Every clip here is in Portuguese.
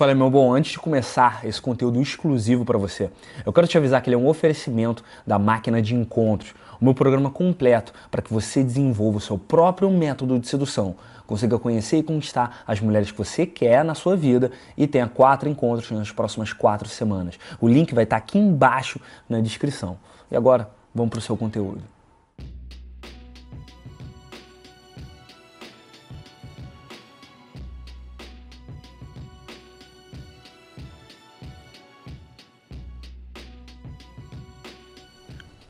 Fala, meu bom, antes de começar esse conteúdo exclusivo para você, eu quero te avisar que ele é um oferecimento da Máquina de Encontros, o meu programa completo para que você desenvolva o seu próprio método de sedução, consiga conhecer e conquistar as mulheres que você quer na sua vida e tenha quatro encontros nas próximas quatro semanas. O link vai estar aqui embaixo na descrição. E agora, vamos para o seu conteúdo.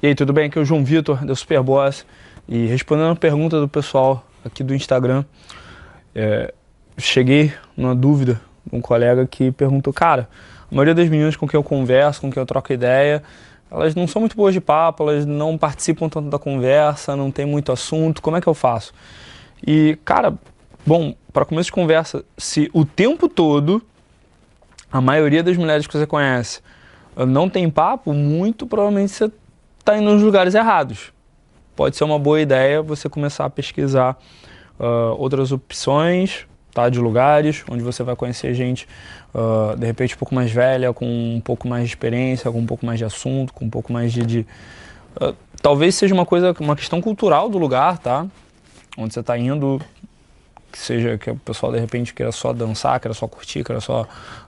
E aí, tudo bem? Aqui é o João Vitor, da Superboss. E respondendo a pergunta do pessoal aqui do Instagram, é, cheguei numa dúvida de um colega que perguntou, cara, a maioria das meninas com quem eu converso, com quem eu troco ideia, elas não são muito boas de papo, elas não participam tanto da conversa, não tem muito assunto, como é que eu faço? E, cara, bom, para começo de conversa, se o tempo todo a maioria das mulheres que você conhece não tem papo, muito provavelmente você está indo nos lugares errados. Pode ser uma boa ideia você começar a pesquisar uh, outras opções tá, de lugares onde você vai conhecer gente, uh, de repente, um pouco mais velha, com um pouco mais de experiência, com um pouco mais de assunto, com um pouco mais de. de uh, talvez seja uma coisa, uma questão cultural do lugar, tá? Onde você está indo, que seja que o pessoal de repente queira só dançar, queira só curtir, queira só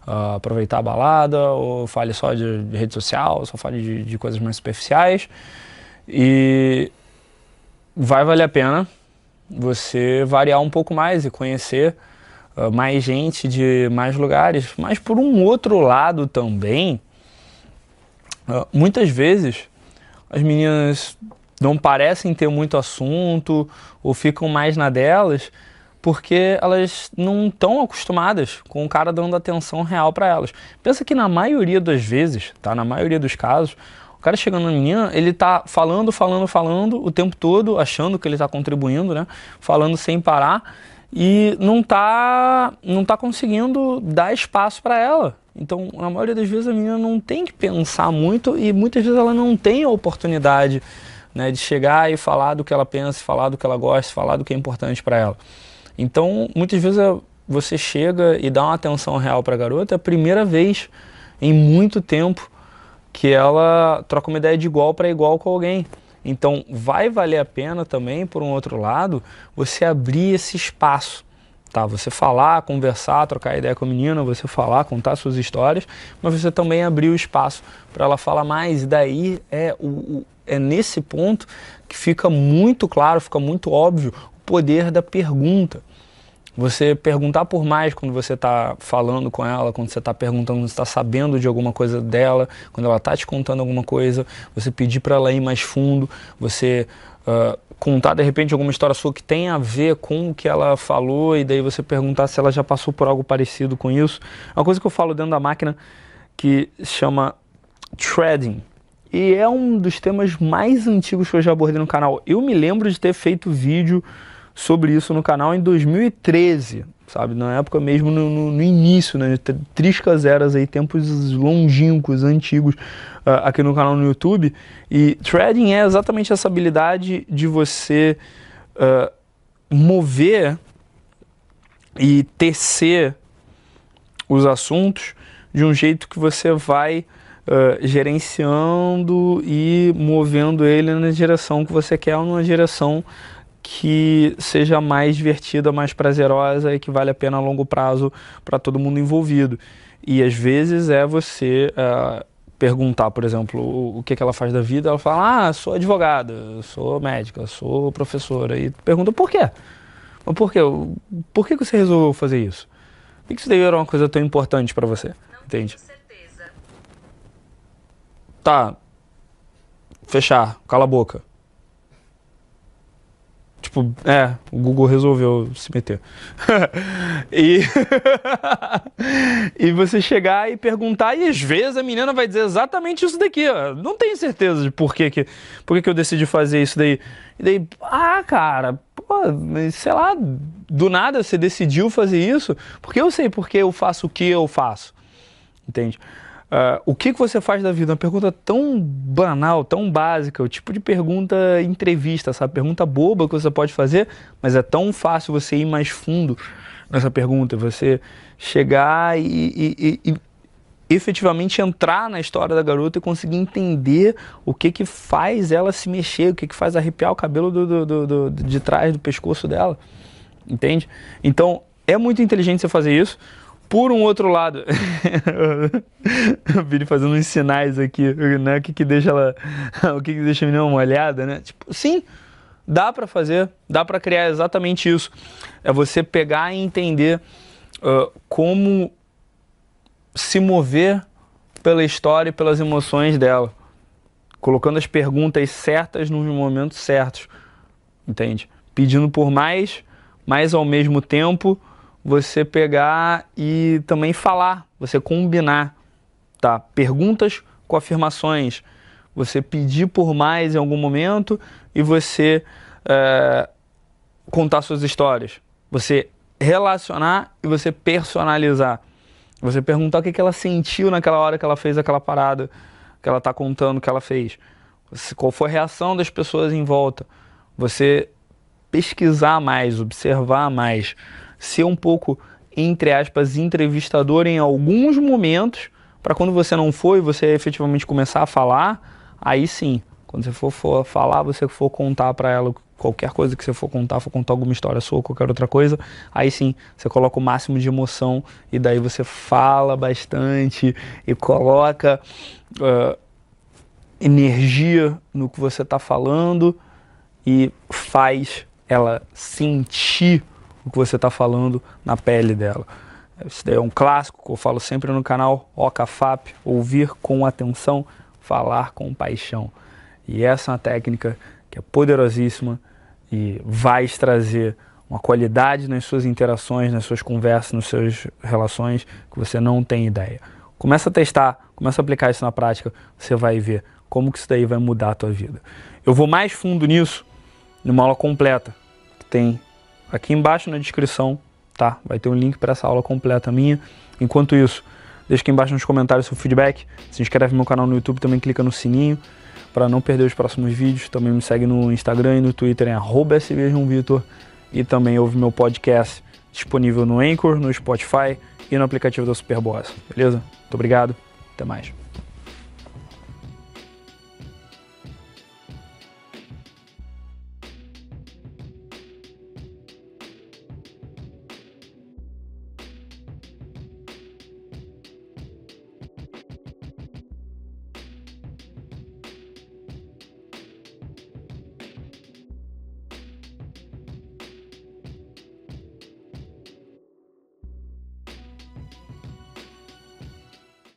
uh, aproveitar a balada, ou fale só de, de rede social, só fale de, de, coisas mais superficiais. E vai valer a pena você variar um pouco mais e conhecer uh, mais gente de mais lugares. Mas por um outro lado também, uh, muitas vezes as meninas não parecem ter muito assunto ou ficam mais na delas porque elas não estão acostumadas com o cara dando atenção real para elas. Pensa que na maioria das vezes, tá? Na maioria dos casos, o cara chegando na menina, ele tá falando, falando, falando o tempo todo, achando que ele está contribuindo, né? Falando sem parar e não tá não tá conseguindo dar espaço para ela. Então, na maioria das vezes a menina não tem que pensar muito e muitas vezes ela não tem a oportunidade né, de chegar e falar do que ela pensa, falar do que ela gosta, falar do que é importante para ela. Então, muitas vezes você chega e dá uma atenção real para a garota, é a primeira vez em muito tempo que ela troca uma ideia de igual para igual com alguém. Então, vai valer a pena também, por um outro lado, você abrir esse espaço. Tá, você falar, conversar, trocar ideia com a menina, você falar, contar suas histórias, mas você também abrir o espaço para ela falar mais. E daí é, o, é nesse ponto que fica muito claro, fica muito óbvio poder da pergunta. Você perguntar por mais quando você está falando com ela, quando você está perguntando, você está sabendo de alguma coisa dela, quando ela está te contando alguma coisa, você pedir para ela ir mais fundo, você uh, contar de repente alguma história sua que tem a ver com o que ela falou e daí você perguntar se ela já passou por algo parecido com isso. É uma coisa que eu falo dentro da máquina que chama threading. E é um dos temas mais antigos que eu já abordei no canal. Eu me lembro de ter feito vídeo sobre isso no canal em 2013, sabe? Na época mesmo, no, no, no início, né? Triscas eras aí, tempos longínquos, antigos, uh, aqui no canal no YouTube. E threading é exatamente essa habilidade de você uh, mover e tecer os assuntos de um jeito que você vai uh, gerenciando e movendo ele na direção que você quer ou numa direção que seja mais divertida, mais prazerosa e que vale a pena a longo prazo para todo mundo envolvido. E às vezes é você uh, perguntar, por exemplo, o, o que, que ela faz da vida, ela fala, ah, sou advogada, sou médica, sou professora. E pergunta por quê? Mas por quê? Por que você resolveu fazer isso? Por que isso daí era uma coisa tão importante para você? Entende? Tá. Fechar, cala a boca. Tipo, é, o Google resolveu se meter. e, e você chegar e perguntar, e às vezes a menina vai dizer exatamente isso daqui, ó. Não tenho certeza de por que, que, por que, que eu decidi fazer isso daí. E daí, ah, cara, pô, sei lá, do nada você decidiu fazer isso, porque eu sei porque eu faço o que eu faço. Entende? Uh, o que, que você faz da vida? Uma pergunta tão banal, tão básica, o tipo de pergunta entrevista, sabe? Pergunta boba que você pode fazer, mas é tão fácil você ir mais fundo nessa pergunta, você chegar e, e, e, e, efetivamente entrar na história da garota e conseguir entender o que que faz ela se mexer, o que que faz arrepiar o cabelo do, do, do, de trás do pescoço dela, entende? Então é muito inteligente você fazer isso. Por um outro lado, o Vini fazendo uns sinais aqui, né? O que que deixa ela, o que que deixa a menina molhada, né? Tipo, sim, dá para fazer, dá para criar exatamente isso. É você pegar e entender uh, como se mover pela história e pelas emoções dela, colocando as perguntas certas nos momentos certos, entende? Pedindo por mais, mas ao mesmo tempo você pegar e também falar, você combinar, tá? Perguntas com afirmações, você pedir por mais em algum momento e você é, contar suas histórias, você relacionar e você personalizar. Você perguntar o que, que ela sentiu naquela hora que ela fez aquela parada que ela está contando que ela fez. Qual foi a reação das pessoas em volta. Você pesquisar mais, observar mais ser um pouco, entre aspas, entrevistador em alguns momentos, para quando você não for e você efetivamente começar a falar, aí sim, quando você for, for falar, você for contar para ela qualquer coisa que você for contar, for contar alguma história sua ou qualquer outra coisa, aí sim, você coloca o máximo de emoção e daí você fala bastante e coloca uh, energia no que você está falando e faz ela sentir o que você está falando na pele dela. Isso daí é um clássico que eu falo sempre no canal OCAFAP, ouvir com atenção, falar com paixão. E essa é uma técnica que é poderosíssima e vai trazer uma qualidade nas suas interações, nas suas conversas, nas suas relações que você não tem ideia. Começa a testar, começa a aplicar isso na prática, você vai ver como que isso daí vai mudar a tua vida. Eu vou mais fundo nisso numa aula completa que tem aqui embaixo na descrição, tá? Vai ter um link para essa aula completa minha. Enquanto isso, deixa aqui embaixo nos comentários seu feedback, se inscreve no meu canal no YouTube, também clica no sininho para não perder os próximos vídeos. Também me segue no Instagram e no Twitter em @svjoãovitor e também ouve meu podcast disponível no Anchor, no Spotify e no aplicativo da Superboss. Beleza? Muito obrigado. Até mais.